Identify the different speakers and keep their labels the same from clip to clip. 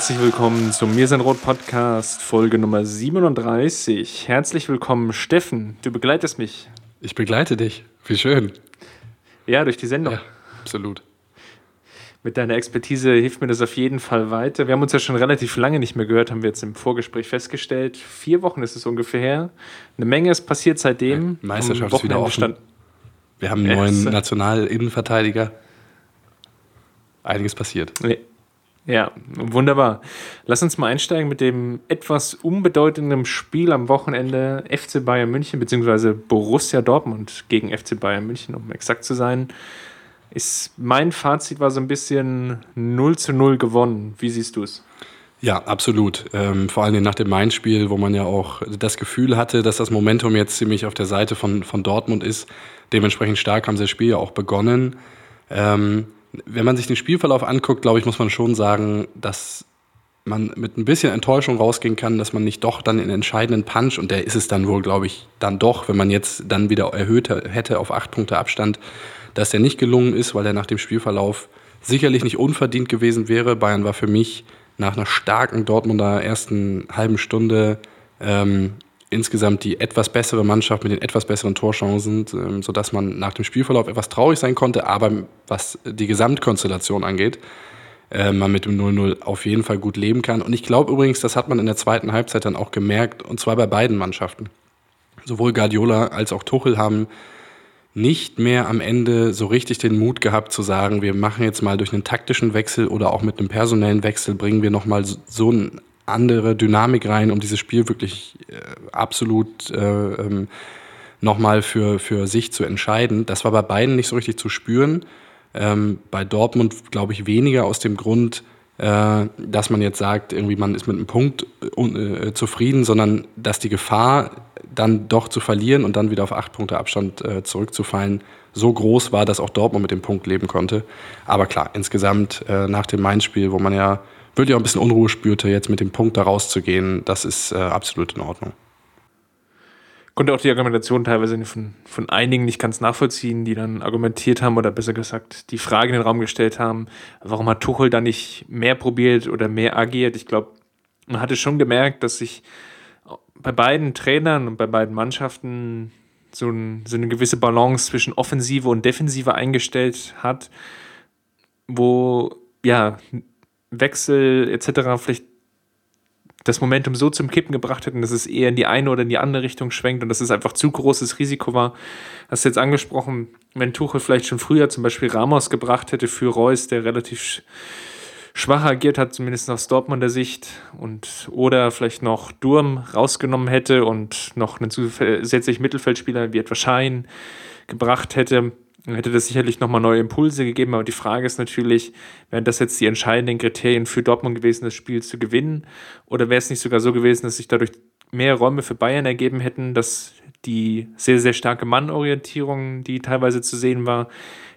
Speaker 1: Herzlich willkommen zum Mir sein Rot Podcast, Folge Nummer 37. Herzlich willkommen, Steffen. Du begleitest mich.
Speaker 2: Ich begleite dich. Wie schön.
Speaker 1: Ja, durch die Sendung.
Speaker 2: Ja, absolut.
Speaker 1: Mit deiner Expertise hilft mir das auf jeden Fall weiter. Wir haben uns ja schon relativ lange nicht mehr gehört, haben wir jetzt im Vorgespräch festgestellt. Vier Wochen ist es ungefähr her. Eine Menge ist passiert seitdem.
Speaker 2: Ja, Meisterschaft ist wieder offen. Stand wir haben einen neuen Nationalinnenverteidiger. Einiges passiert.
Speaker 1: Nee. Ja, wunderbar. Lass uns mal einsteigen mit dem etwas unbedeutenden Spiel am Wochenende FC Bayern München bzw. Borussia Dortmund gegen FC Bayern München, um exakt zu sein. Ist, mein Fazit war so ein bisschen 0 zu 0 gewonnen. Wie siehst du es?
Speaker 2: Ja, absolut. Ähm, vor allem nach dem Main-Spiel, wo man ja auch das Gefühl hatte, dass das Momentum jetzt ziemlich auf der Seite von, von Dortmund ist. Dementsprechend stark haben sie das Spiel ja auch begonnen. Ähm, wenn man sich den Spielverlauf anguckt, glaube ich, muss man schon sagen, dass man mit ein bisschen Enttäuschung rausgehen kann, dass man nicht doch dann den entscheidenden Punch, und der ist es dann wohl, glaube ich, dann doch, wenn man jetzt dann wieder erhöht hätte auf acht Punkte Abstand, dass der nicht gelungen ist, weil er nach dem Spielverlauf sicherlich nicht unverdient gewesen wäre. Bayern war für mich nach einer starken Dortmunder ersten halben Stunde ähm, insgesamt die etwas bessere Mannschaft mit den etwas besseren Torchancen, ähm, sodass man nach dem Spielverlauf etwas traurig sein konnte, aber was die Gesamtkonstellation angeht, äh, man mit dem 0-0 auf jeden Fall gut leben kann. Und ich glaube übrigens, das hat man in der zweiten Halbzeit dann auch gemerkt, und zwar bei beiden Mannschaften. Sowohl Guardiola als auch Tuchel haben nicht mehr am Ende so richtig den Mut gehabt zu sagen, wir machen jetzt mal durch einen taktischen Wechsel oder auch mit einem personellen Wechsel bringen wir nochmal so einen andere Dynamik rein, um dieses Spiel wirklich äh, absolut äh, ähm, nochmal für, für sich zu entscheiden. Das war bei beiden nicht so richtig zu spüren. Ähm, bei Dortmund glaube ich weniger aus dem Grund, äh, dass man jetzt sagt, irgendwie man ist mit einem Punkt äh, äh, zufrieden, sondern dass die Gefahr, dann doch zu verlieren und dann wieder auf acht Punkte Abstand äh, zurückzufallen, so groß war, dass auch Dortmund mit dem Punkt leben konnte. Aber klar, insgesamt nach dem Mainz-Spiel, wo man ja wirklich auch ein bisschen Unruhe spürte, jetzt mit dem Punkt da rauszugehen, das ist äh, absolut in Ordnung.
Speaker 1: Konnte auch die Argumentation teilweise von, von einigen nicht ganz nachvollziehen, die dann argumentiert haben oder besser gesagt die Frage in den Raum gestellt haben, warum hat Tuchel da nicht mehr probiert oder mehr agiert? Ich glaube, man hatte schon gemerkt, dass sich bei beiden Trainern und bei beiden Mannschaften so, ein, so eine gewisse Balance zwischen Offensive und Defensive eingestellt hat, wo ja Wechsel etc. vielleicht das Momentum so zum Kippen gebracht hätten, dass es eher in die eine oder in die andere Richtung schwenkt und dass es einfach zu großes Risiko war. Hast du jetzt angesprochen, wenn Tuchel vielleicht schon früher zum Beispiel Ramos gebracht hätte für Reus, der relativ schwach agiert hat, zumindest aus Dortmunder Sicht, und oder vielleicht noch Durm rausgenommen hätte und noch einen zusätzlichen Mittelfeldspieler wie etwa Schein gebracht hätte, hätte das sicherlich nochmal neue Impulse gegeben. Aber die Frage ist natürlich, wären das jetzt die entscheidenden Kriterien für Dortmund gewesen, das Spiel zu gewinnen? Oder wäre es nicht sogar so gewesen, dass sich dadurch mehr Räume für Bayern ergeben hätten, dass die sehr, sehr starke Mannorientierung, die teilweise zu sehen war,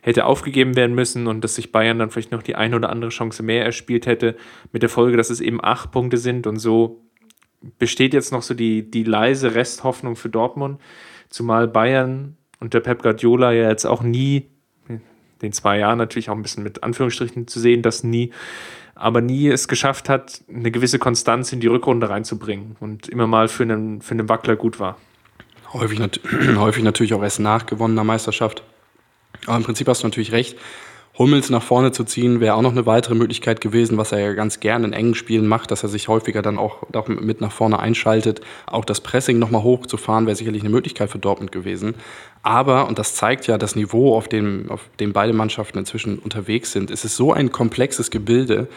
Speaker 1: hätte aufgegeben werden müssen und dass sich Bayern dann vielleicht noch die eine oder andere Chance mehr erspielt hätte, mit der Folge, dass es eben acht Punkte sind und so besteht jetzt noch so die, die leise Resthoffnung für Dortmund, zumal Bayern und der Pep Guardiola ja jetzt auch nie, den zwei Jahren natürlich auch ein bisschen mit Anführungsstrichen zu sehen, dass nie, aber nie es geschafft hat, eine gewisse Konstanz in die Rückrunde reinzubringen und immer mal für einen, für einen Wackler gut war.
Speaker 2: Häufig, nat häufig natürlich auch erst nach gewonnener Meisterschaft. Aber im Prinzip hast du natürlich recht. Hummels nach vorne zu ziehen, wäre auch noch eine weitere Möglichkeit gewesen, was er ja ganz gerne in engen Spielen macht, dass er sich häufiger dann auch, mit nach vorne einschaltet. Auch das Pressing nochmal hochzufahren, wäre sicherlich eine Möglichkeit für Dortmund gewesen. Aber, und das zeigt ja das Niveau, auf dem, auf dem beide Mannschaften inzwischen unterwegs sind, es ist so ein komplexes Gebilde,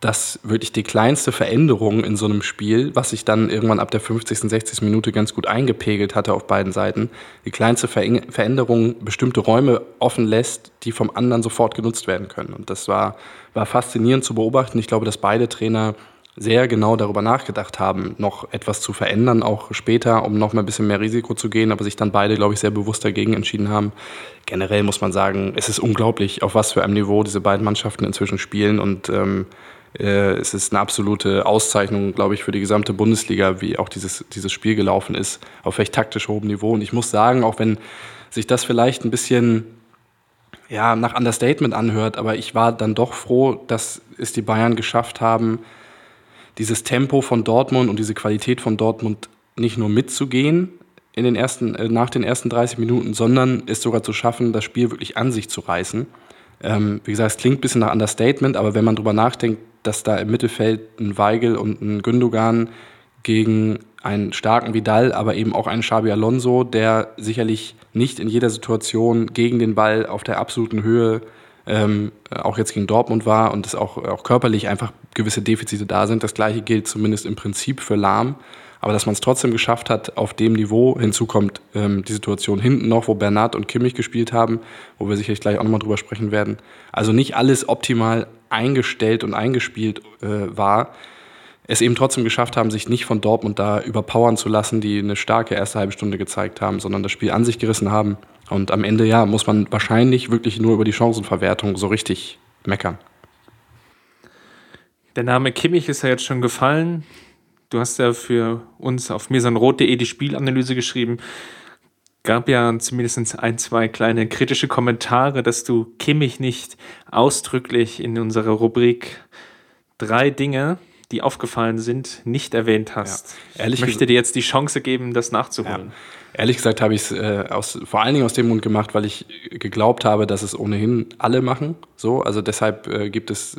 Speaker 2: dass wirklich die kleinste Veränderung in so einem Spiel, was sich dann irgendwann ab der 50., 60. Minute ganz gut eingepegelt hatte auf beiden Seiten, die kleinste Veränderung bestimmte Räume offen lässt, die vom anderen sofort genutzt werden können. Und das war, war faszinierend zu beobachten. Ich glaube, dass beide Trainer sehr genau darüber nachgedacht haben, noch etwas zu verändern, auch später, um noch mal ein bisschen mehr Risiko zu gehen, aber sich dann beide, glaube ich, sehr bewusst dagegen entschieden haben. Generell muss man sagen, es ist unglaublich, auf was für einem Niveau diese beiden Mannschaften inzwischen spielen und ähm, äh, es ist eine absolute Auszeichnung, glaube ich, für die gesamte Bundesliga, wie auch dieses, dieses Spiel gelaufen ist, auf echt taktisch hohem Niveau. Und ich muss sagen, auch wenn sich das vielleicht ein bisschen ja, nach Understatement anhört, aber ich war dann doch froh, dass es die Bayern geschafft haben, dieses Tempo von Dortmund und diese Qualität von Dortmund nicht nur mitzugehen in den ersten, äh, nach den ersten 30 Minuten, sondern es sogar zu schaffen, das Spiel wirklich an sich zu reißen. Ähm, wie gesagt, es klingt ein bisschen nach Understatement, aber wenn man darüber nachdenkt, dass da im Mittelfeld ein Weigel und ein Gündogan gegen einen starken Vidal, aber eben auch einen Xabi Alonso, der sicherlich nicht in jeder Situation gegen den Ball auf der absoluten Höhe ähm, auch jetzt gegen Dortmund war und es auch, auch körperlich einfach gewisse Defizite da sind. Das gleiche gilt zumindest im Prinzip für Lahm. Aber dass man es trotzdem geschafft hat, auf dem Niveau, hinzu kommt ähm, die Situation hinten noch, wo Bernard und Kimmich gespielt haben, wo wir sicherlich gleich auch nochmal drüber sprechen werden. Also nicht alles optimal eingestellt und eingespielt äh, war. Es eben trotzdem geschafft haben, sich nicht von Dortmund da überpowern zu lassen, die eine starke erste halbe Stunde gezeigt haben, sondern das Spiel an sich gerissen haben und am Ende, ja, muss man wahrscheinlich wirklich nur über die Chancenverwertung so richtig meckern.
Speaker 1: Der Name Kimmich ist ja jetzt schon gefallen. Du hast ja für uns auf mesanrot.de die Spielanalyse geschrieben. Gab ja zumindest ein, zwei kleine kritische Kommentare, dass du Kimmich nicht ausdrücklich in unserer Rubrik drei Dinge, die aufgefallen sind, nicht erwähnt hast. Ja, ich möchte dir jetzt die Chance geben, das nachzuholen.
Speaker 2: Ja. Ehrlich gesagt habe ich es äh, aus, vor allen Dingen aus dem Grund gemacht, weil ich geglaubt habe, dass es ohnehin alle machen. So, also deshalb äh, gibt es,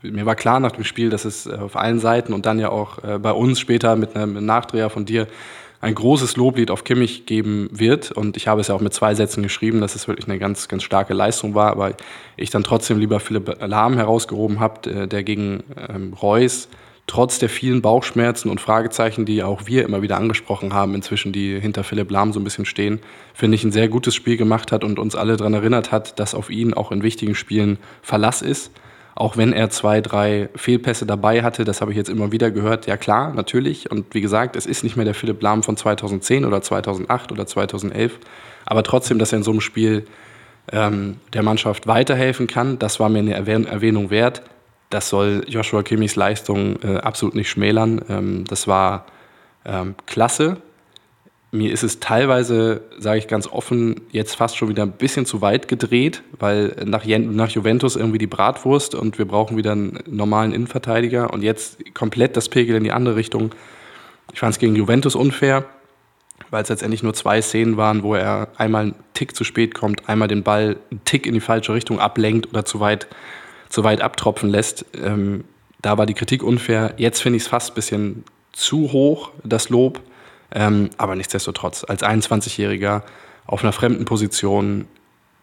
Speaker 2: mir war klar nach dem Spiel, dass es äh, auf allen Seiten und dann ja auch äh, bei uns später mit einem Nachdreher von dir ein großes Loblied auf Kimmich geben wird. Und ich habe es ja auch mit zwei Sätzen geschrieben, dass es wirklich eine ganz, ganz starke Leistung war. Aber ich dann trotzdem lieber Philipp Lahm herausgehoben habe, äh, der gegen ähm, Reus trotz der vielen Bauchschmerzen und Fragezeichen, die auch wir immer wieder angesprochen haben, inzwischen, die hinter Philipp Lahm so ein bisschen stehen, finde ich, ein sehr gutes Spiel gemacht hat und uns alle daran erinnert hat, dass auf ihn auch in wichtigen Spielen Verlass ist. Auch wenn er zwei, drei Fehlpässe dabei hatte, das habe ich jetzt immer wieder gehört. Ja klar, natürlich. Und wie gesagt, es ist nicht mehr der Philipp Lahm von 2010 oder 2008 oder 2011. Aber trotzdem, dass er in so einem Spiel ähm, der Mannschaft weiterhelfen kann, das war mir eine Erwähnung wert das soll Joshua Kimmichs Leistung äh, absolut nicht schmälern. Ähm, das war ähm, klasse. Mir ist es teilweise, sage ich ganz offen, jetzt fast schon wieder ein bisschen zu weit gedreht, weil nach, nach Juventus irgendwie die Bratwurst und wir brauchen wieder einen normalen Innenverteidiger und jetzt komplett das Pegel in die andere Richtung. Ich fand es gegen Juventus unfair, weil es letztendlich nur zwei Szenen waren, wo er einmal einen Tick zu spät kommt, einmal den Ball einen Tick in die falsche Richtung ablenkt oder zu weit zu weit abtropfen lässt. Ähm, da war die Kritik unfair. Jetzt finde ich es fast ein bisschen zu hoch, das Lob. Ähm, aber nichtsdestotrotz, als 21-Jähriger auf einer fremden Position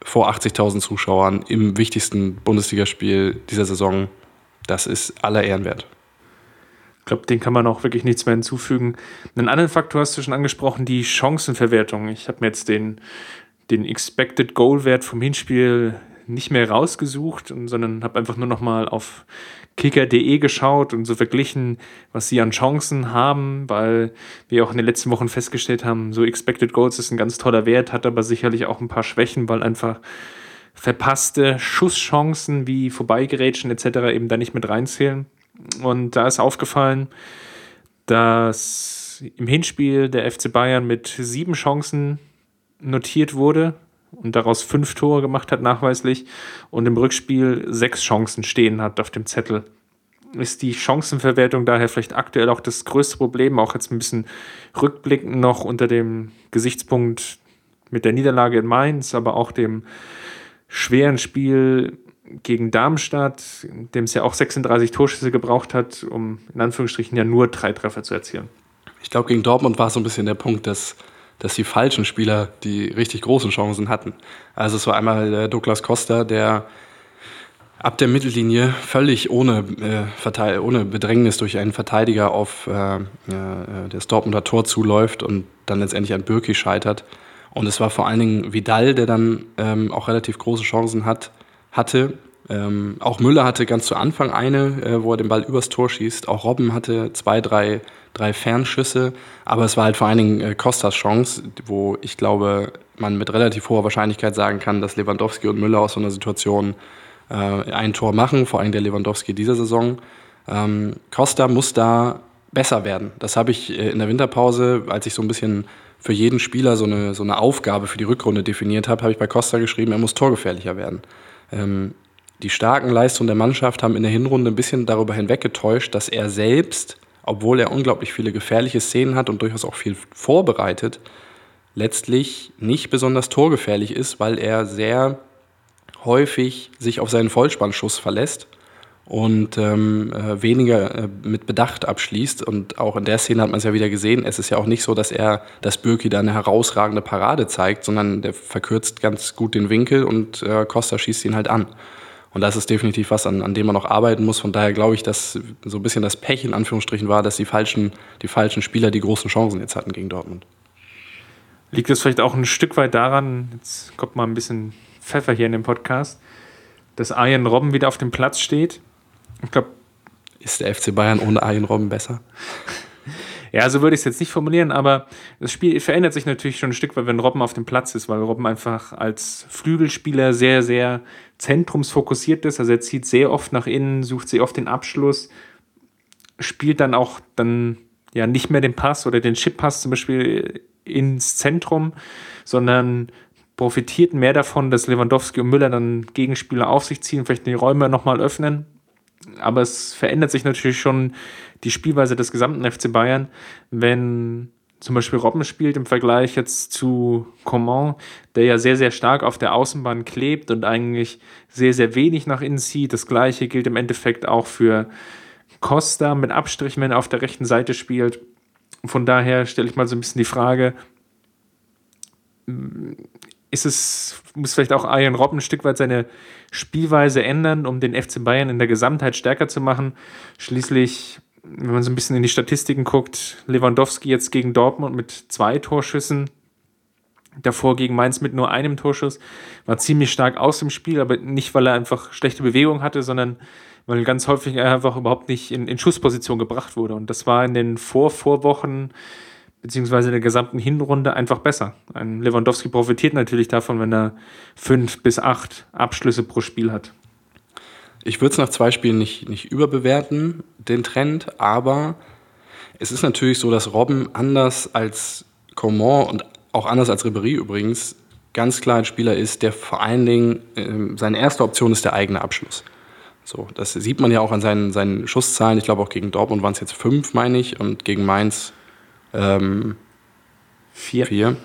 Speaker 2: vor 80.000 Zuschauern im wichtigsten Bundesligaspiel dieser Saison, das ist aller Ehren wert.
Speaker 1: Ich glaube, den kann man auch wirklich nichts mehr hinzufügen. Einen anderen Faktor hast du schon angesprochen, die Chancenverwertung. Ich habe mir jetzt den, den Expected Goal Wert vom Hinspiel nicht mehr rausgesucht, sondern habe einfach nur noch mal auf kicker.de geschaut und so verglichen, was sie an Chancen haben, weil wir auch in den letzten Wochen festgestellt haben, so Expected Goals ist ein ganz toller Wert, hat aber sicherlich auch ein paar Schwächen, weil einfach verpasste Schusschancen wie Vorbeigerätschen etc. eben da nicht mit reinzählen. Und da ist aufgefallen, dass im Hinspiel der FC Bayern mit sieben Chancen notiert wurde und daraus fünf Tore gemacht hat, nachweislich, und im Rückspiel sechs Chancen stehen hat auf dem Zettel. Ist die Chancenverwertung daher vielleicht aktuell auch das größte Problem, auch jetzt ein bisschen rückblickend noch unter dem Gesichtspunkt mit der Niederlage in Mainz, aber auch dem schweren Spiel gegen Darmstadt, dem es ja auch 36 Torschüsse gebraucht hat, um in Anführungsstrichen ja nur drei Treffer zu erzielen.
Speaker 2: Ich glaube, gegen Dortmund war so ein bisschen der Punkt, dass dass die falschen Spieler die richtig großen Chancen hatten. Also es war einmal äh, Douglas Costa, der ab der Mittellinie völlig ohne, äh, ohne Bedrängnis durch einen Verteidiger auf äh, äh, das Dortmunder Tor zuläuft und dann letztendlich an Birki scheitert. Und es war vor allen Dingen Vidal, der dann ähm, auch relativ große Chancen hat, hatte. Ähm, auch Müller hatte ganz zu Anfang eine, äh, wo er den Ball übers Tor schießt. Auch Robben hatte zwei, drei, drei Fernschüsse. Aber es war halt vor allen Dingen äh, Costas Chance, wo ich glaube, man mit relativ hoher Wahrscheinlichkeit sagen kann, dass Lewandowski und Müller aus so einer Situation äh, ein Tor machen, vor allem der Lewandowski dieser Saison. Ähm, Costa muss da besser werden. Das habe ich äh, in der Winterpause, als ich so ein bisschen für jeden Spieler so eine, so eine Aufgabe für die Rückrunde definiert habe, habe ich bei Costa geschrieben, er muss torgefährlicher werden. Ähm, die starken Leistungen der Mannschaft haben in der Hinrunde ein bisschen darüber hinweggetäuscht, dass er selbst, obwohl er unglaublich viele gefährliche Szenen hat und durchaus auch viel vorbereitet, letztlich nicht besonders torgefährlich ist, weil er sehr häufig sich auf seinen Vollspannschuss verlässt und ähm, äh, weniger äh, mit Bedacht abschließt. Und auch in der Szene hat man es ja wieder gesehen. Es ist ja auch nicht so, dass er, dass Birki da eine herausragende Parade zeigt, sondern der verkürzt ganz gut den Winkel und äh, Costa schießt ihn halt an. Und das ist definitiv was, an, an dem man noch arbeiten muss. Von daher glaube ich, dass so ein bisschen das Pech in Anführungsstrichen war, dass die falschen, die falschen Spieler die großen Chancen jetzt hatten gegen Dortmund.
Speaker 1: Liegt es vielleicht auch ein Stück weit daran, jetzt kommt mal ein bisschen Pfeffer hier in dem Podcast, dass Arjen Robben wieder auf dem Platz steht ich glaube.
Speaker 2: Ist der FC Bayern ohne Arjen Robben besser?
Speaker 1: Ja, so würde ich es jetzt nicht formulieren, aber das Spiel verändert sich natürlich schon ein Stück, weil wenn Robben auf dem Platz ist, weil Robben einfach als Flügelspieler sehr, sehr zentrumsfokussiert ist. Also er zieht sehr oft nach innen, sucht sehr oft den Abschluss, spielt dann auch dann ja nicht mehr den Pass oder den Chip-Pass zum Beispiel ins Zentrum, sondern profitiert mehr davon, dass Lewandowski und Müller dann Gegenspieler auf sich ziehen, vielleicht die Räume nochmal öffnen aber es verändert sich natürlich schon die Spielweise des gesamten FC Bayern, wenn zum Beispiel Robben spielt im Vergleich jetzt zu Coman, der ja sehr, sehr stark auf der Außenbahn klebt und eigentlich sehr, sehr wenig nach innen zieht. Das gleiche gilt im Endeffekt auch für Costa mit Abstrichen, wenn er auf der rechten Seite spielt. Von daher stelle ich mal so ein bisschen die Frage, ist es, muss vielleicht auch Arjen Robben ein Stück weit seine Spielweise ändern, um den FC Bayern in der Gesamtheit stärker zu machen. Schließlich, wenn man so ein bisschen in die Statistiken guckt, Lewandowski jetzt gegen Dortmund mit zwei Torschüssen, davor gegen Mainz mit nur einem Torschuss, war ziemlich stark aus dem Spiel, aber nicht, weil er einfach schlechte Bewegung hatte, sondern weil ganz häufig er einfach überhaupt nicht in, in Schussposition gebracht wurde. Und das war in den Vor-Vorwochen beziehungsweise in der gesamten Hinrunde einfach besser. Ein Lewandowski profitiert natürlich davon, wenn er fünf bis acht Abschlüsse pro Spiel hat.
Speaker 2: Ich würde es nach zwei Spielen nicht, nicht überbewerten, den Trend, aber es ist natürlich so, dass Robben anders als Coman und auch anders als Ribéry übrigens ganz klar ein Spieler ist, der vor allen Dingen, äh, seine erste Option ist der eigene Abschluss. So, das sieht man ja auch an seinen, seinen Schusszahlen. Ich glaube auch gegen Dortmund waren es jetzt fünf, meine ich, und gegen Mainz ähm,
Speaker 1: vier.
Speaker 2: vier.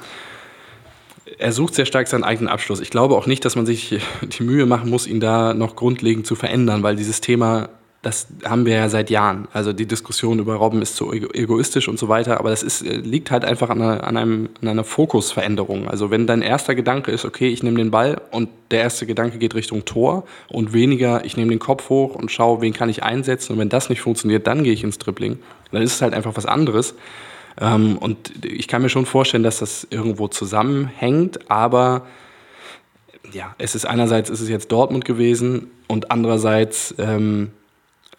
Speaker 2: Er sucht sehr stark seinen eigenen Abschluss. Ich glaube auch nicht, dass man sich die Mühe machen muss, ihn da noch grundlegend zu verändern, weil dieses Thema, das haben wir ja seit Jahren. Also die Diskussion über Robben ist zu egoistisch und so weiter, aber das ist, äh, liegt halt einfach an einer, an, einem, an einer Fokusveränderung. Also wenn dein erster Gedanke ist, okay, ich nehme den Ball und der erste Gedanke geht Richtung Tor und weniger, ich nehme den Kopf hoch und schaue, wen kann ich einsetzen und wenn das nicht funktioniert, dann gehe ich ins Dribbling. Dann ist es halt einfach was anderes. Ähm, und ich kann mir schon vorstellen, dass das irgendwo zusammenhängt, aber ja, es ist einerseits ist es jetzt Dortmund gewesen und andererseits ähm,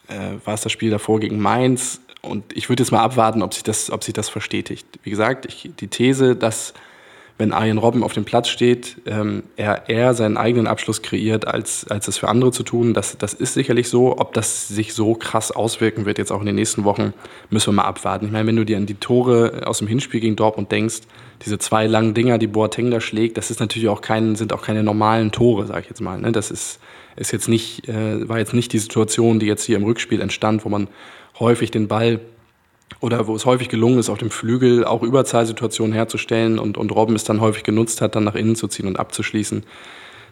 Speaker 2: äh, war es das Spiel davor gegen Mainz und ich würde jetzt mal abwarten, ob sich das, ob sich das verstetigt. Wie gesagt, ich, die These, dass wenn Arjen Robben auf dem Platz steht, ähm, er eher seinen eigenen Abschluss kreiert, als, als es für andere zu tun. Das, das ist sicherlich so. Ob das sich so krass auswirken wird jetzt auch in den nächsten Wochen, müssen wir mal abwarten. Ich meine, wenn du dir an die Tore aus dem Hinspiel gegen Dortmund denkst, diese zwei langen Dinger, die Boateng da schlägt, das ist natürlich auch kein, sind auch keine normalen Tore, sage ich jetzt mal. Ne? Das ist, ist jetzt nicht, äh, war jetzt nicht die Situation, die jetzt hier im Rückspiel entstand, wo man häufig den Ball oder wo es häufig gelungen ist, auf dem Flügel auch Überzahlsituationen herzustellen und, und Robben es dann häufig genutzt hat, dann nach innen zu ziehen und abzuschließen.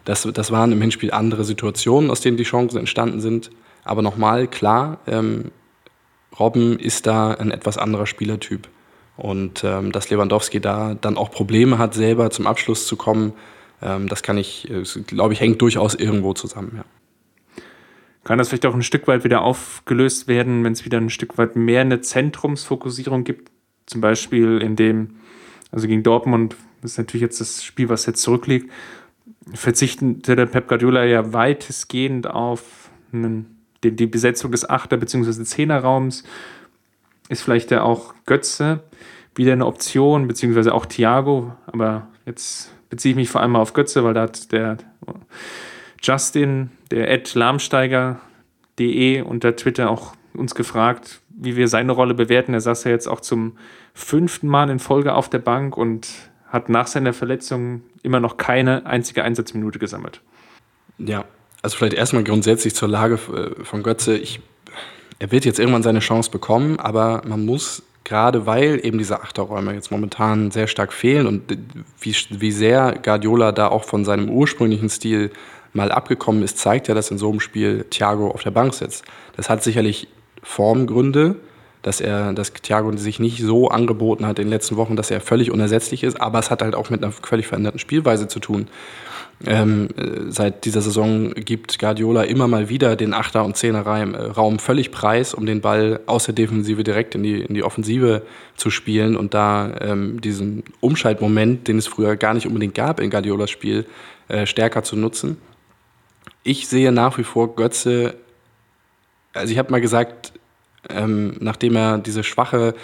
Speaker 2: Das, das waren im Hinspiel andere Situationen, aus denen die Chancen entstanden sind. Aber nochmal, klar, ähm, Robben ist da ein etwas anderer Spielertyp. Und ähm, dass Lewandowski da dann auch Probleme hat, selber zum Abschluss zu kommen, ähm, das kann ich, glaube ich, hängt durchaus irgendwo zusammen. Ja.
Speaker 1: Kann das vielleicht auch ein Stück weit wieder aufgelöst werden, wenn es wieder ein Stück weit mehr eine Zentrumsfokussierung gibt? Zum Beispiel in dem, also gegen Dortmund, das ist natürlich jetzt das Spiel, was jetzt zurückliegt, verzichtete der Pep Guardiola ja weitestgehend auf einen, die, die Besetzung des Achter- bzw. Zehnerraums. Ist vielleicht ja auch Götze wieder eine Option, beziehungsweise auch Thiago, aber jetzt beziehe ich mich vor allem auf Götze, weil da hat der Justin, der Ed Lahmsteiger.de unter Twitter auch uns gefragt, wie wir seine Rolle bewerten. Er saß ja jetzt auch zum fünften Mal in Folge auf der Bank und hat nach seiner Verletzung immer noch keine einzige Einsatzminute gesammelt.
Speaker 2: Ja, also vielleicht erstmal grundsätzlich zur Lage äh, von Götze. Ich, er wird jetzt irgendwann seine Chance bekommen, aber man muss gerade weil eben diese Achterräume jetzt momentan sehr stark fehlen und wie, wie sehr Guardiola da auch von seinem ursprünglichen Stil mal abgekommen ist, zeigt ja, dass in so einem Spiel Thiago auf der Bank sitzt. Das hat sicherlich Formgründe, dass er, dass Thiago sich nicht so angeboten hat in den letzten Wochen, dass er völlig unersetzlich ist, aber es hat halt auch mit einer völlig veränderten Spielweise zu tun. Ähm, äh, seit dieser Saison gibt Guardiola immer mal wieder den Achter- und Zehner-Raum äh, völlig preis, um den Ball aus der Defensive direkt in die, in die Offensive zu spielen und da ähm, diesen Umschaltmoment, den es früher gar nicht unbedingt gab in Guardiolas Spiel, äh, stärker zu nutzen. Ich sehe nach wie vor Götze, also ich habe mal gesagt, ähm, nachdem er diese schwache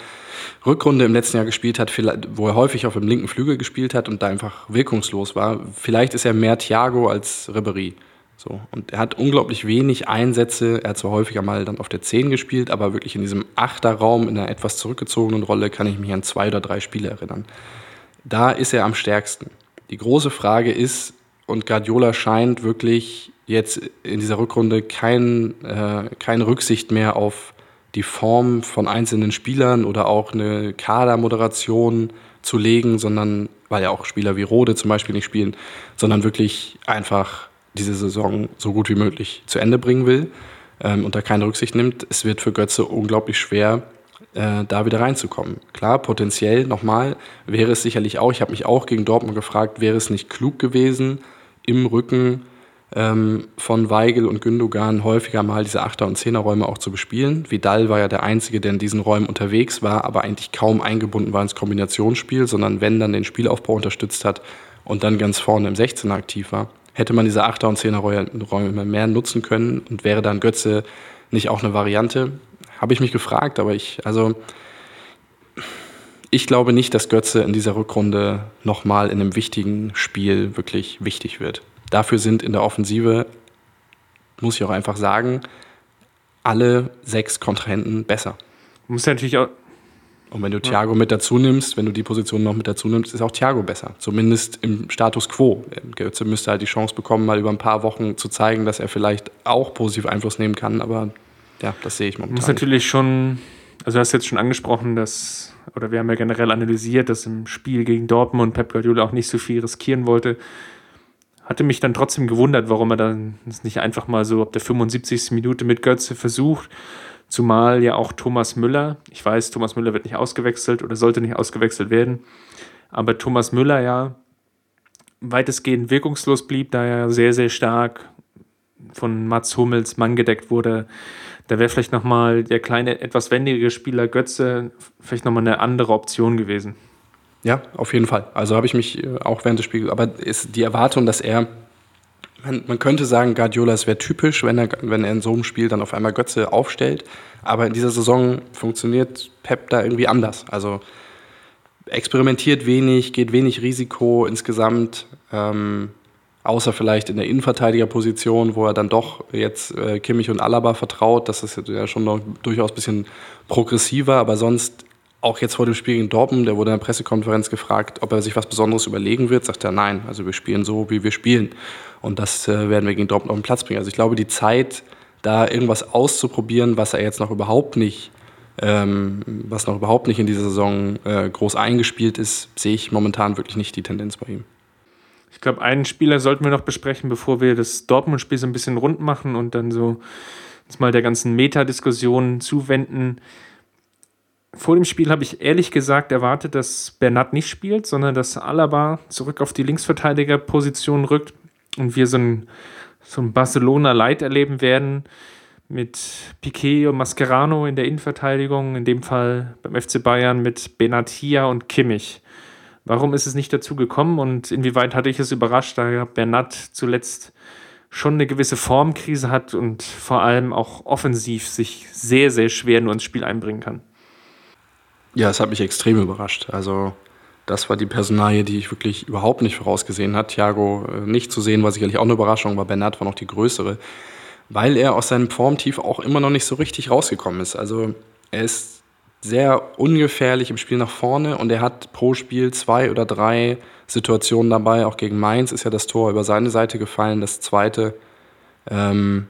Speaker 2: Rückrunde im letzten Jahr gespielt hat, wo er häufig auf dem linken Flügel gespielt hat und da einfach wirkungslos war. Vielleicht ist er mehr Thiago als Ribery. So. Und er hat unglaublich wenig Einsätze. Er hat zwar häufiger mal dann auf der 10 gespielt, aber wirklich in diesem Achterraum, in einer etwas zurückgezogenen Rolle, kann ich mich an zwei oder drei Spiele erinnern. Da ist er am stärksten. Die große Frage ist, und Guardiola scheint wirklich jetzt in dieser Rückrunde kein, äh, keine Rücksicht mehr auf die Form von einzelnen Spielern oder auch eine Kadermoderation zu legen, sondern weil ja auch Spieler wie Rode zum Beispiel nicht spielen, sondern wirklich einfach diese Saison so gut wie möglich zu Ende bringen will ähm, und da keine Rücksicht nimmt. Es wird für Götze unglaublich schwer, äh, da wieder reinzukommen. Klar, potenziell nochmal wäre es sicherlich auch, ich habe mich auch gegen Dortmund gefragt, wäre es nicht klug gewesen, im Rücken ähm, von Weigel und Gündogan häufiger mal diese Achter- und Zehnerräume auch zu bespielen. Vidal war ja der Einzige, der in diesen Räumen unterwegs war, aber eigentlich kaum eingebunden war ins Kombinationsspiel, sondern wenn dann den Spielaufbau unterstützt hat und dann ganz vorne im 16er aktiv war. Hätte man diese Achter- und Zehnerräume mehr nutzen können und wäre dann Götze nicht auch eine Variante? Habe ich mich gefragt, aber ich, also ich glaube nicht, dass Götze in dieser Rückrunde nochmal in einem wichtigen Spiel wirklich wichtig wird. Dafür sind in der Offensive, muss ich auch einfach sagen, alle sechs Kontrahenten besser.
Speaker 1: Muss ja natürlich auch.
Speaker 2: Und wenn du Thiago ja. mit dazu nimmst, wenn du die Position noch mit dazu nimmst, ist auch Thiago besser. Zumindest im Status quo. Götze müsste halt die Chance bekommen, mal über ein paar Wochen zu zeigen, dass er vielleicht auch positiv Einfluss nehmen kann. Aber ja, das sehe ich momentan.
Speaker 1: Muss natürlich schon, also du hast jetzt schon angesprochen, dass, oder wir haben ja generell analysiert, dass im Spiel gegen Dortmund Pep Guardiola auch nicht so viel riskieren wollte hatte mich dann trotzdem gewundert, warum er dann es nicht einfach mal so ab der 75. Minute mit Götze versucht. Zumal ja auch Thomas Müller, ich weiß, Thomas Müller wird nicht ausgewechselt oder sollte nicht ausgewechselt werden, aber Thomas Müller ja weitestgehend wirkungslos blieb, da er sehr, sehr stark von Mats Hummels Mann gedeckt wurde. Da wäre vielleicht nochmal der kleine, etwas wendigere Spieler Götze vielleicht nochmal eine andere Option gewesen.
Speaker 2: Ja, auf jeden Fall. Also habe ich mich äh, auch während des Spiels, aber ist die Erwartung, dass er, man, man könnte sagen, Guardiola, es wäre typisch, wenn er, wenn er in so einem Spiel dann auf einmal Götze aufstellt. Aber in dieser Saison funktioniert Pep da irgendwie anders. Also experimentiert wenig, geht wenig Risiko insgesamt. Ähm, außer vielleicht in der Innenverteidigerposition, wo er dann doch jetzt äh, Kimmich und Alaba vertraut. Das ist ja schon noch durchaus ein bisschen progressiver, aber sonst auch jetzt vor dem Spiel gegen Dortmund, der wurde in der Pressekonferenz gefragt, ob er sich was Besonderes überlegen wird, sagt er nein. Also wir spielen so, wie wir spielen. Und das äh, werden wir gegen Dortmund auf den Platz bringen. Also ich glaube, die Zeit, da irgendwas auszuprobieren, was er jetzt noch überhaupt nicht, ähm, was noch überhaupt nicht in dieser Saison äh, groß eingespielt ist, sehe ich momentan wirklich nicht die Tendenz bei ihm.
Speaker 1: Ich glaube, einen Spieler sollten wir noch besprechen, bevor wir das Dortmund-Spiel so ein bisschen rund machen und dann so uns mal der ganzen Metadiskussion zuwenden vor dem Spiel habe ich ehrlich gesagt erwartet, dass Bernat nicht spielt, sondern dass Alaba zurück auf die Linksverteidigerposition rückt und wir so ein, so ein Barcelona-Light erleben werden mit Piquet und Mascherano in der Innenverteidigung, in dem Fall beim FC Bayern mit Benatia und Kimmich. Warum ist es nicht dazu gekommen und inwieweit hatte ich es überrascht, da Bernat zuletzt schon eine gewisse Formkrise hat und vor allem auch offensiv sich sehr, sehr schwer nur ins Spiel einbringen kann?
Speaker 2: Ja, es hat mich extrem überrascht. Also das war die Personalie, die ich wirklich überhaupt nicht vorausgesehen hat. Thiago äh, nicht zu sehen, war sicherlich auch eine Überraschung, aber Bernat war noch die größere, weil er aus seinem Formtief auch immer noch nicht so richtig rausgekommen ist. Also er ist sehr ungefährlich im Spiel nach vorne und er hat pro Spiel zwei oder drei Situationen dabei. Auch gegen Mainz ist ja das Tor über seine Seite gefallen, das zweite. Ähm,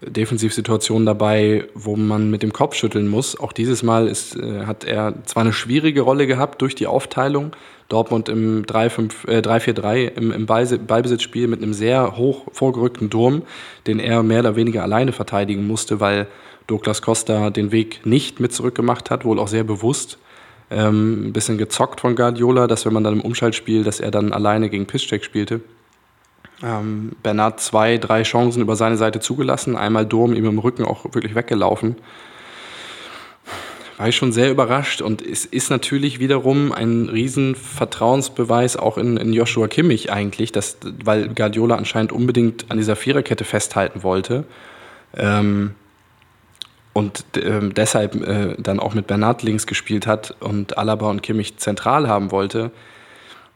Speaker 2: Defensivsituationen dabei, wo man mit dem Kopf schütteln muss. Auch dieses Mal ist, äh, hat er zwar eine schwierige Rolle gehabt durch die Aufteilung. Dortmund im 3-4-3 äh, im, im Ballbesitzspiel mit einem sehr hoch vorgerückten Turm, den er mehr oder weniger alleine verteidigen musste, weil Douglas Costa den Weg nicht mit zurückgemacht hat, wohl auch sehr bewusst. Ähm, ein bisschen gezockt von Guardiola, dass wenn man dann im Umschaltspiel, dass er dann alleine gegen Piszczek spielte. Ähm, Bernard zwei, drei Chancen über seine Seite zugelassen, einmal Durm ihm im Rücken auch wirklich weggelaufen. War ich schon sehr überrascht und es ist natürlich wiederum ein riesen Vertrauensbeweis auch in, in Joshua Kimmich eigentlich, dass, weil Guardiola anscheinend unbedingt an dieser Viererkette festhalten wollte. Ähm, und äh, deshalb äh, dann auch mit Bernard links gespielt hat und Alaba und Kimmich zentral haben wollte.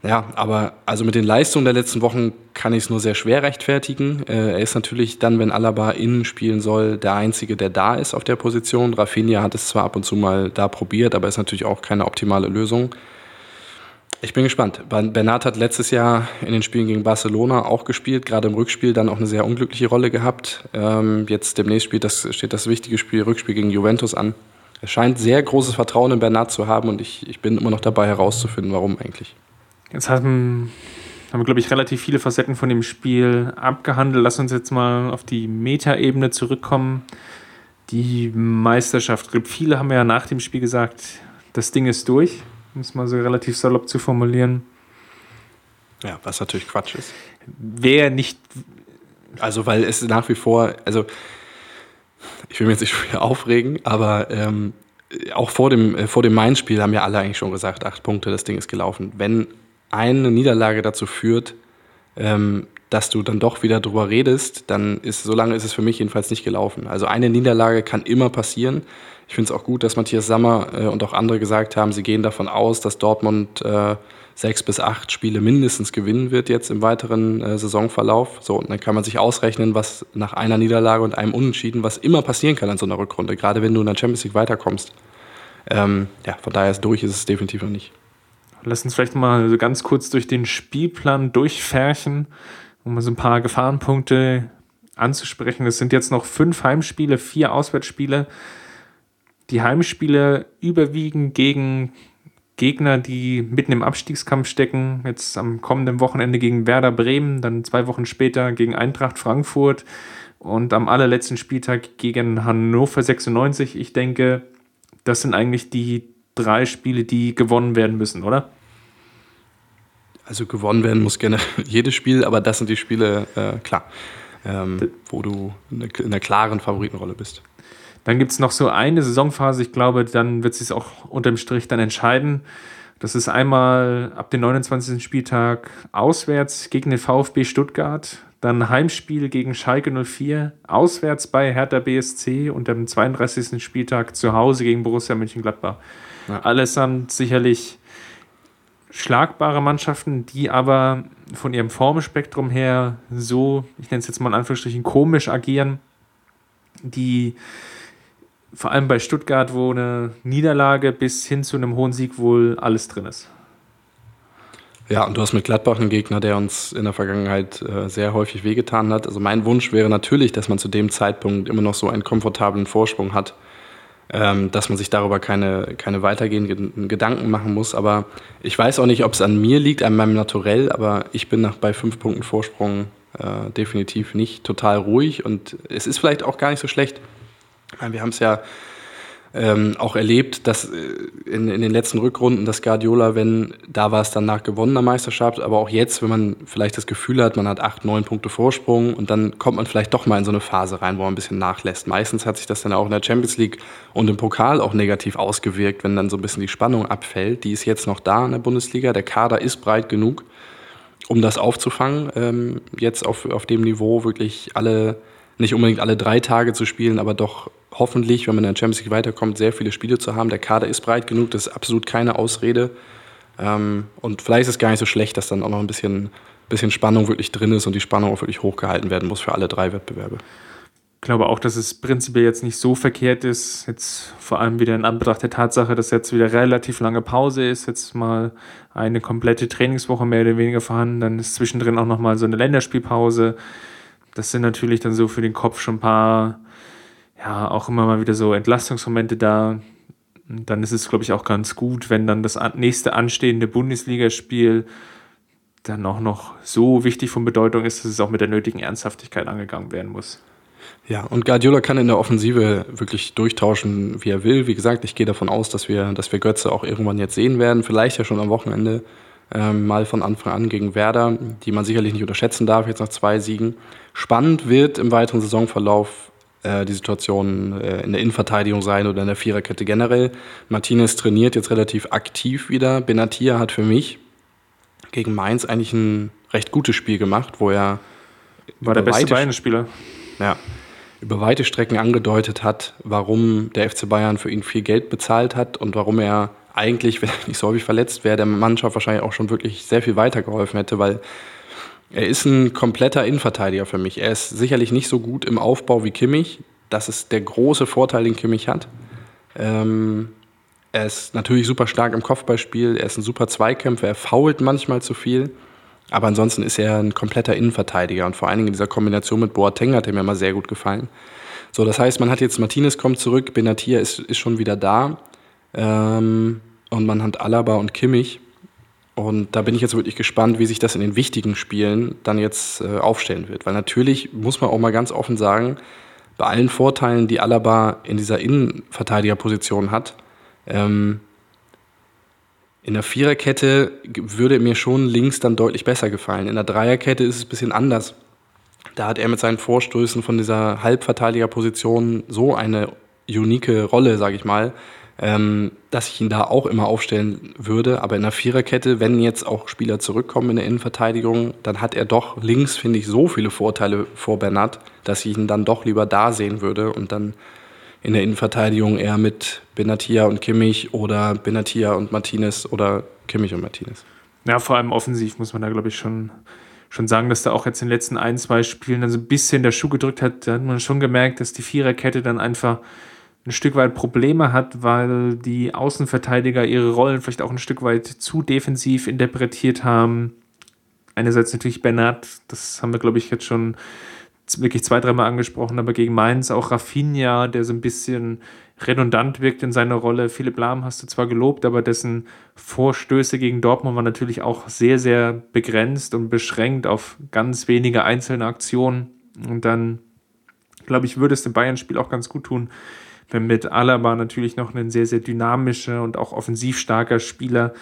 Speaker 2: Ja, aber also mit den Leistungen der letzten Wochen kann ich es nur sehr schwer rechtfertigen. Äh, er ist natürlich dann, wenn Alaba innen spielen soll, der Einzige, der da ist auf der Position. Rafinha hat es zwar ab und zu mal da probiert, aber ist natürlich auch keine optimale Lösung. Ich bin gespannt. Bernat hat letztes Jahr in den Spielen gegen Barcelona auch gespielt, gerade im Rückspiel dann auch eine sehr unglückliche Rolle gehabt. Ähm, jetzt demnächst spielt das, steht das wichtige Spiel, Rückspiel gegen Juventus an. Er scheint sehr großes Vertrauen in Bernat zu haben und ich, ich bin immer noch dabei herauszufinden, warum eigentlich.
Speaker 1: Jetzt haben, haben wir, glaube ich, relativ viele Facetten von dem Spiel abgehandelt. Lass uns jetzt mal auf die Metaebene zurückkommen. Die Meisterschaft. Ich glaube, viele haben ja nach dem Spiel gesagt, das Ding ist durch, um es mal so relativ salopp zu formulieren.
Speaker 2: Ja, was natürlich Quatsch ist.
Speaker 1: Wer nicht.
Speaker 2: Also, weil es nach wie vor, also ich will mich jetzt nicht schon wieder aufregen, aber ähm, auch vor dem, äh, vor dem Main-Spiel haben ja alle eigentlich schon gesagt, acht Punkte, das Ding ist gelaufen. Wenn eine Niederlage dazu führt, ähm, dass du dann doch wieder drüber redest, dann ist, so lange ist es für mich jedenfalls nicht gelaufen. Also eine Niederlage kann immer passieren. Ich finde es auch gut, dass Matthias Sammer äh, und auch andere gesagt haben, sie gehen davon aus, dass Dortmund äh, sechs bis acht Spiele mindestens gewinnen wird jetzt im weiteren äh, Saisonverlauf. So, und dann kann man sich ausrechnen, was nach einer Niederlage und einem Unentschieden, was immer passieren kann in so einer Rückrunde, gerade wenn du in der Champions League weiterkommst. Ähm, ja, von daher ist durch ist es definitiv noch nicht.
Speaker 1: Lass uns vielleicht mal so ganz kurz durch den Spielplan durchfärchen, um mal so ein paar Gefahrenpunkte anzusprechen. Es sind jetzt noch fünf Heimspiele, vier Auswärtsspiele. Die Heimspiele überwiegen gegen Gegner, die mitten im Abstiegskampf stecken. Jetzt am kommenden Wochenende gegen Werder Bremen, dann zwei Wochen später gegen Eintracht Frankfurt und am allerletzten Spieltag gegen Hannover 96. Ich denke, das sind eigentlich die drei Spiele, die gewonnen werden müssen, oder?
Speaker 2: Also gewonnen werden muss gerne jedes Spiel, aber das sind die Spiele, äh, klar, ähm, wo du in einer klaren Favoritenrolle bist.
Speaker 1: Dann gibt es noch so eine Saisonphase, ich glaube, dann wird sich auch unterm Strich dann entscheiden. Das ist einmal ab dem 29. Spieltag auswärts gegen den VfB Stuttgart, dann Heimspiel gegen Schalke 04, auswärts bei Hertha BSC und am 32. Spieltag zu Hause gegen Borussia Mönchengladbach. Ja. Allesamt sicherlich schlagbare Mannschaften, die aber von ihrem Formspektrum her so, ich nenne es jetzt mal in Anführungsstrichen, komisch agieren, die vor allem bei Stuttgart, wo eine Niederlage bis hin zu einem hohen Sieg wohl alles drin ist.
Speaker 2: Ja, und du hast mit Gladbach einen Gegner, der uns in der Vergangenheit äh, sehr häufig wehgetan hat. Also mein Wunsch wäre natürlich, dass man zu dem Zeitpunkt immer noch so einen komfortablen Vorsprung hat ähm, dass man sich darüber keine, keine weitergehenden Gedanken machen muss. Aber ich weiß auch nicht, ob es an mir liegt, an meinem Naturell, aber ich bin nach bei fünf Punkten Vorsprung äh, definitiv nicht total ruhig und es ist vielleicht auch gar nicht so schlecht. Wir haben es ja ähm, auch erlebt, dass äh, in, in den letzten Rückrunden, dass Guardiola, wenn da war es dann nach gewonnener Meisterschaft, aber auch jetzt, wenn man vielleicht das Gefühl hat, man hat acht, neun Punkte Vorsprung und dann kommt man vielleicht doch mal in so eine Phase rein, wo man ein bisschen nachlässt. Meistens hat sich das dann auch in der Champions League und im Pokal auch negativ ausgewirkt, wenn dann so ein bisschen die Spannung abfällt. Die ist jetzt noch da in der Bundesliga. Der Kader ist breit genug, um das aufzufangen. Ähm, jetzt auf, auf dem Niveau wirklich alle nicht unbedingt alle drei Tage zu spielen, aber doch hoffentlich, wenn man in der Champions League weiterkommt, sehr viele Spiele zu haben. Der Kader ist breit genug, das ist absolut keine Ausrede. Ähm, und vielleicht ist es gar nicht so schlecht, dass dann auch noch ein bisschen, bisschen Spannung wirklich drin ist und die Spannung auch wirklich hochgehalten werden muss für alle drei Wettbewerbe.
Speaker 1: Ich glaube auch, dass es prinzipiell jetzt nicht so verkehrt ist, jetzt vor allem wieder in Anbetracht der Tatsache, dass jetzt wieder relativ lange Pause ist, jetzt mal eine komplette Trainingswoche mehr oder weniger vorhanden, dann ist zwischendrin auch nochmal so eine Länderspielpause das sind natürlich dann so für den Kopf schon ein paar, ja, auch immer mal wieder so Entlastungsmomente da. Und dann ist es, glaube ich, auch ganz gut, wenn dann das nächste anstehende Bundesligaspiel dann auch noch so wichtig von Bedeutung ist, dass es auch mit der nötigen Ernsthaftigkeit angegangen werden muss.
Speaker 2: Ja, und Guardiola kann in der Offensive wirklich durchtauschen, wie er will. Wie gesagt, ich gehe davon aus, dass wir, dass wir Götze auch irgendwann jetzt sehen werden, vielleicht ja schon am Wochenende ähm, mal von Anfang an gegen Werder, die man sicherlich nicht unterschätzen darf, jetzt nach zwei Siegen. Spannend wird im weiteren Saisonverlauf äh, die Situation äh, in der Innenverteidigung sein oder in der Viererkette generell. Martinez trainiert jetzt relativ aktiv wieder. Benatia hat für mich gegen Mainz eigentlich ein recht gutes Spiel gemacht, wo er
Speaker 1: war der beste Bayern-Spieler.
Speaker 2: Ja, über weite Strecken angedeutet hat, warum der FC Bayern für ihn viel Geld bezahlt hat und warum er eigentlich, wenn er nicht so häufig verletzt wäre, der Mannschaft wahrscheinlich auch schon wirklich sehr viel weitergeholfen hätte, weil er ist ein kompletter Innenverteidiger für mich. Er ist sicherlich nicht so gut im Aufbau wie Kimmich. Das ist der große Vorteil, den Kimmich hat. Ähm, er ist natürlich super stark im Kopfballspiel, er ist ein super Zweikämpfer, er fault manchmal zu viel. Aber ansonsten ist er ein kompletter Innenverteidiger und vor allen Dingen in dieser Kombination mit Boateng hat er mir mal sehr gut gefallen. So, das heißt, man hat jetzt Martinez kommt zurück, Benatia ist, ist schon wieder da. Ähm, und man hat Alaba und Kimmich. Und da bin ich jetzt wirklich gespannt, wie sich das in den wichtigen Spielen dann jetzt äh, aufstellen wird. Weil natürlich muss man auch mal ganz offen sagen, bei allen Vorteilen, die Alaba in dieser Innenverteidigerposition hat, ähm, in der Viererkette würde mir schon links dann deutlich besser gefallen. In der Dreierkette ist es ein bisschen anders. Da hat er mit seinen Vorstößen von dieser Halbverteidigerposition so eine unique Rolle, sage ich mal, ähm, dass ich ihn da auch immer aufstellen würde. Aber in der Viererkette, wenn jetzt auch Spieler zurückkommen in der Innenverteidigung, dann hat er doch links, finde ich, so viele Vorteile vor Bernat, dass ich ihn dann doch lieber da sehen würde und dann in der Innenverteidigung eher mit Benatia und Kimmich oder Benatia und Martinez oder Kimmich und Martinez.
Speaker 1: Ja, vor allem offensiv muss man da, glaube ich, schon, schon sagen, dass da auch jetzt in den letzten ein, zwei Spielen dann so ein bisschen der Schuh gedrückt hat. Da hat man schon gemerkt, dass die Viererkette dann einfach ein Stück weit Probleme hat, weil die Außenverteidiger ihre Rollen vielleicht auch ein Stück weit zu defensiv interpretiert haben. Einerseits natürlich Bernat, das haben wir, glaube ich, jetzt schon wirklich zwei, dreimal angesprochen, aber gegen Mainz auch Rafinha, der so ein bisschen redundant wirkt in seiner Rolle. Philipp Lahm hast du zwar gelobt, aber dessen Vorstöße gegen Dortmund waren natürlich auch sehr, sehr begrenzt und beschränkt auf ganz wenige einzelne Aktionen. Und dann, glaube ich, würde es dem Bayern-Spiel auch ganz gut tun, wenn mit Alaba natürlich noch ein sehr, sehr dynamischer und auch offensiv starker Spieler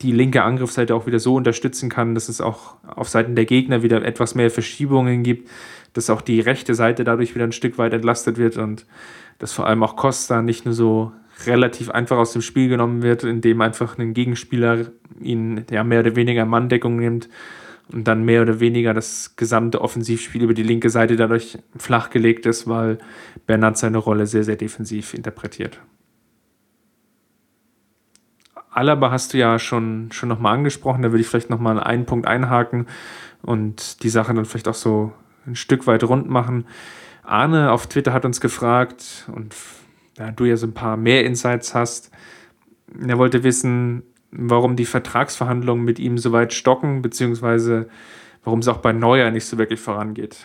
Speaker 1: die linke Angriffsseite auch wieder so unterstützen kann, dass es auch auf Seiten der Gegner wieder etwas mehr Verschiebungen gibt, dass auch die rechte Seite dadurch wieder ein Stück weit entlastet wird und dass vor allem auch Costa nicht nur so relativ einfach aus dem Spiel genommen wird, indem einfach ein Gegenspieler ihn ja mehr oder weniger Manndeckung nimmt und dann mehr oder weniger das gesamte Offensivspiel über die linke Seite dadurch flachgelegt ist, weil Bernhard seine Rolle sehr, sehr defensiv interpretiert. Alaba hast du ja schon, schon nochmal angesprochen, da würde ich vielleicht nochmal einen Punkt einhaken und die Sache dann vielleicht auch so ein Stück weit rund machen. Arne auf Twitter hat uns gefragt und da du ja so ein paar mehr Insights hast, er wollte wissen, warum die Vertragsverhandlungen mit ihm so weit stocken, beziehungsweise warum es auch bei Neuer nicht so wirklich vorangeht.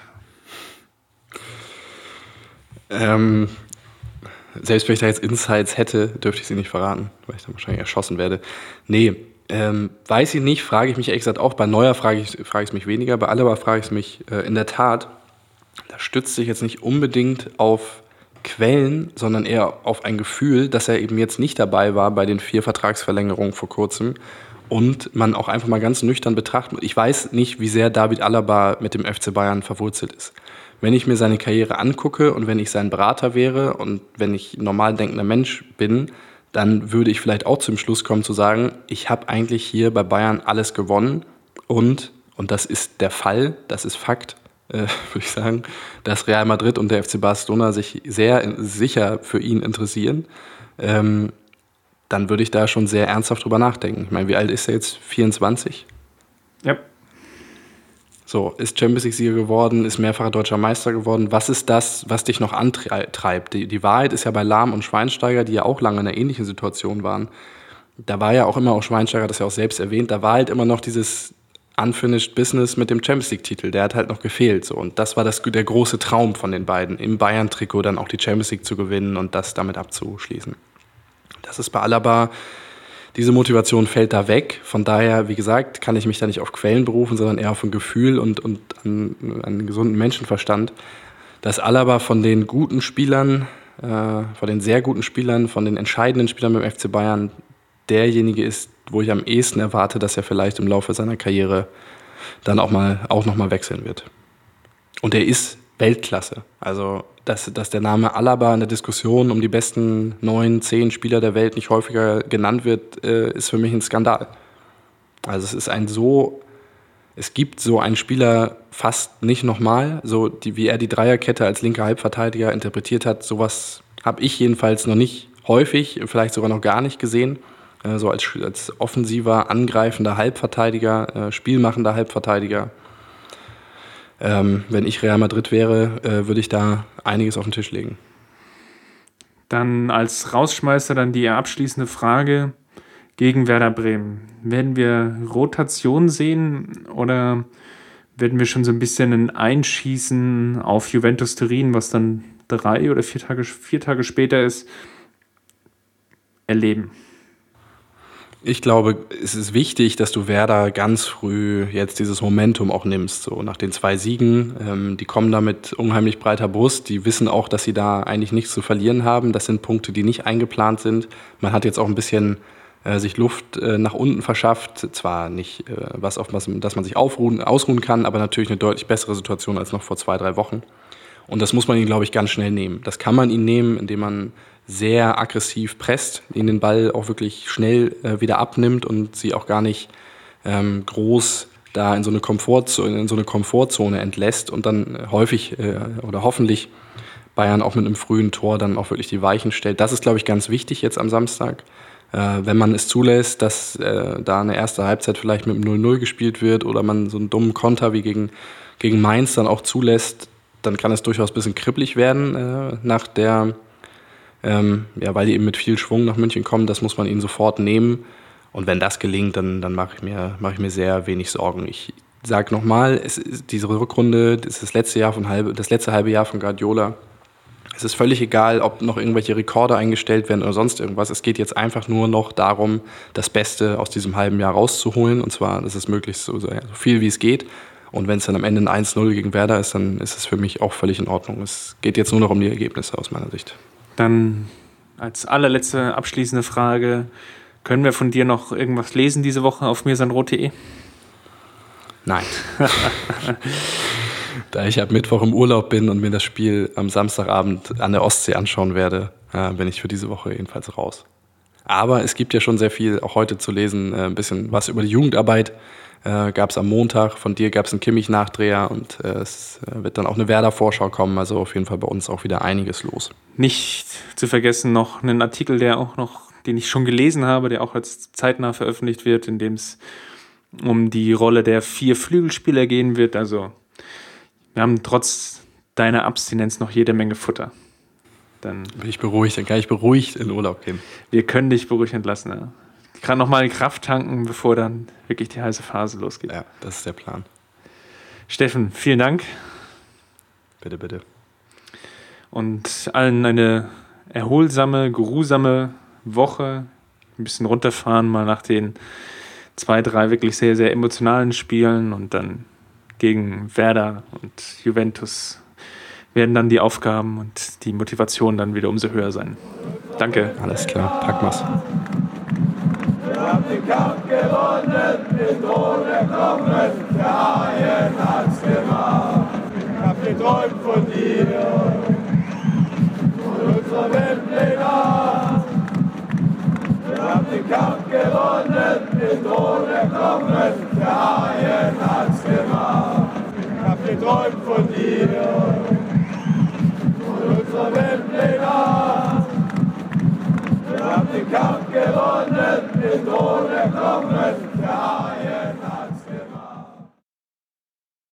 Speaker 2: Ähm, selbst wenn ich da jetzt Insights hätte, dürfte ich sie nicht verraten, weil ich dann wahrscheinlich erschossen werde. Nee, ähm, weiß ich nicht, frage ich mich ehrlich gesagt auch. Bei Neuer frage ich, es mich weniger, bei Alaba frage ich es mich äh, in der Tat. Da stützt sich jetzt nicht unbedingt auf Quellen, sondern eher auf ein Gefühl, dass er eben jetzt nicht dabei war bei den vier Vertragsverlängerungen vor kurzem und man auch einfach mal ganz nüchtern betrachtet. Ich weiß nicht, wie sehr David Alaba mit dem FC Bayern verwurzelt ist. Wenn ich mir seine Karriere angucke und wenn ich sein Berater wäre und wenn ich normal denkender Mensch bin, dann würde ich vielleicht auch zum Schluss kommen zu sagen, ich habe eigentlich hier bei Bayern alles gewonnen und, und das ist der Fall, das ist Fakt, äh, würde ich sagen, dass Real Madrid und der FC Barcelona sich sehr sicher für ihn interessieren. Ähm, dann würde ich da schon sehr ernsthaft drüber nachdenken. Ich meine, wie alt ist er jetzt? 24?
Speaker 1: Ja.
Speaker 2: So, ist Champions League-Sieger geworden, ist mehrfacher deutscher Meister geworden. Was ist das, was dich noch antreibt? Die, die Wahrheit ist ja bei Lahm und Schweinsteiger, die ja auch lange in einer ähnlichen Situation waren. Da war ja auch immer auch Schweinsteiger, das ja auch selbst erwähnt, da war halt immer noch dieses Unfinished Business mit dem Champions League-Titel. Der hat halt noch gefehlt. So. Und das war das, der große Traum von den beiden, im Bayern-Trikot dann auch die Champions League zu gewinnen und das damit abzuschließen. Das ist bei Alaba, diese Motivation fällt da weg. Von daher, wie gesagt, kann ich mich da nicht auf Quellen berufen, sondern eher auf ein Gefühl und, und an, an einen gesunden Menschenverstand, dass Alaba von den guten Spielern, äh, von den sehr guten Spielern, von den entscheidenden Spielern beim FC Bayern derjenige ist, wo ich am ehesten erwarte, dass er vielleicht im Laufe seiner Karriere dann auch mal auch noch mal wechseln wird. Und er ist Weltklasse. Also dass, dass der Name Alaba in der Diskussion um die besten neun, zehn Spieler der Welt nicht häufiger genannt wird, äh, ist für mich ein Skandal. Also es ist ein so, es gibt so einen Spieler fast nicht nochmal, so die, wie er die Dreierkette als linker Halbverteidiger interpretiert hat, sowas habe ich jedenfalls noch nicht häufig, vielleicht sogar noch gar nicht gesehen. Äh, so als, als offensiver, angreifender Halbverteidiger, äh, spielmachender Halbverteidiger. Ähm, wenn ich Real Madrid wäre, äh, würde ich da einiges auf den Tisch legen.
Speaker 1: Dann als Rausschmeißer dann die abschließende Frage gegen Werder Bremen. Werden wir Rotation sehen oder werden wir schon so ein bisschen ein Einschießen auf Juventus Turin, was dann drei oder vier Tage, vier Tage später ist, erleben?
Speaker 2: Ich glaube, es ist wichtig, dass du Werder ganz früh jetzt dieses Momentum auch nimmst. So nach den zwei Siegen, ähm, die kommen da mit unheimlich breiter Brust. Die wissen auch, dass sie da eigentlich nichts zu verlieren haben. Das sind Punkte, die nicht eingeplant sind. Man hat jetzt auch ein bisschen äh, sich Luft äh, nach unten verschafft. Zwar nicht äh, was, auf was, dass man sich aufruhen, ausruhen kann, aber natürlich eine deutlich bessere Situation als noch vor zwei, drei Wochen. Und das muss man ihn, glaube ich, ganz schnell nehmen. Das kann man ihn nehmen, indem man sehr aggressiv presst, ihnen den Ball auch wirklich schnell äh, wieder abnimmt und sie auch gar nicht ähm, groß da in so eine Komfortzone, in so eine Komfortzone entlässt und dann äh, häufig äh, oder hoffentlich Bayern auch mit einem frühen Tor dann auch wirklich die Weichen stellt. Das ist, glaube ich, ganz wichtig jetzt am Samstag. Äh, wenn man es zulässt, dass äh, da eine erste Halbzeit vielleicht mit einem 0-0 gespielt wird oder man so einen dummen Konter wie gegen, gegen Mainz dann auch zulässt, dann kann es durchaus ein bisschen kribbelig werden äh, nach der ähm, ja, weil die eben mit viel Schwung nach München kommen, das muss man ihnen sofort nehmen. Und wenn das gelingt, dann, dann mache ich, mir, mach ich mir sehr wenig Sorgen. Ich sage nochmal, diese Rückrunde das ist das letzte, Jahr von halbe, das letzte halbe Jahr von Guardiola. Es ist völlig egal, ob noch irgendwelche Rekorde eingestellt werden oder sonst irgendwas. Es geht jetzt einfach nur noch darum, das Beste aus diesem halben Jahr rauszuholen. Und zwar, das ist möglichst so, so viel wie es geht. Und wenn es dann am Ende ein 1-0 gegen Werder ist, dann ist es für mich auch völlig in Ordnung. Es geht jetzt nur noch um die Ergebnisse aus meiner Sicht.
Speaker 1: Dann als allerletzte abschließende Frage, können wir von dir noch irgendwas lesen diese Woche auf mirsanrot.de?
Speaker 2: Nein. da ich ab Mittwoch im Urlaub bin und mir das Spiel am Samstagabend an der Ostsee anschauen werde, äh, bin ich für diese Woche jedenfalls raus. Aber es gibt ja schon sehr viel auch heute zu lesen, äh, ein bisschen was über die Jugendarbeit äh, gab es am Montag. Von dir gab es einen Kimmich-Nachdreher und äh, es äh, wird dann auch eine Werder-Vorschau kommen. Also auf jeden Fall bei uns auch wieder einiges los.
Speaker 1: Nicht zu vergessen noch einen Artikel, der auch noch, den ich schon gelesen habe, der auch jetzt zeitnah veröffentlicht wird, in dem es um die Rolle der vier Flügelspieler gehen wird. Also wir haben trotz deiner Abstinenz noch jede Menge Futter.
Speaker 2: Dann bin ich beruhigt, dann kann ich beruhigt in Urlaub gehen.
Speaker 1: Wir können dich beruhigt entlassen. Ja gerade nochmal Kraft tanken, bevor dann wirklich die heiße Phase losgeht.
Speaker 2: Ja, das ist der Plan.
Speaker 1: Steffen, vielen Dank.
Speaker 2: Bitte, bitte.
Speaker 1: Und allen eine erholsame, geruhsame Woche. Ein bisschen runterfahren, mal nach den zwei, drei wirklich sehr, sehr emotionalen Spielen und dann gegen Werder und Juventus werden dann die Aufgaben und die Motivation dann wieder umso höher sein. Danke.
Speaker 2: Alles klar, pack mal's.
Speaker 3: Kampf gewonnen, den Thron erklommen, der Haien hat's gemacht. Ich hab geträumt von dir, von unserer Weltpläne. Wir haben den Kampf gewonnen, den Thron erklommen, der Haien hat's gemacht. Ich hab geträumt von dir, von unserer Weltpläne. Wir haben den Kampf gewonnen, den Tod erklommen, der ARD.